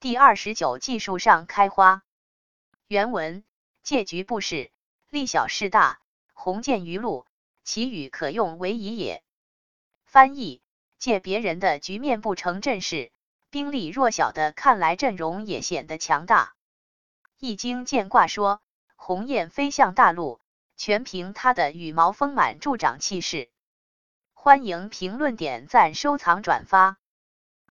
第二十九，技术上开花。原文，借局不势，力小势大。鸿渐于陆，其羽可用为宜也。翻译，借别人的局面不成阵势，兵力弱小的看来阵容也显得强大。易经见卦说，鸿雁飞向大陆，全凭它的羽毛丰满，助长气势。欢迎评论、点赞、收藏、转发。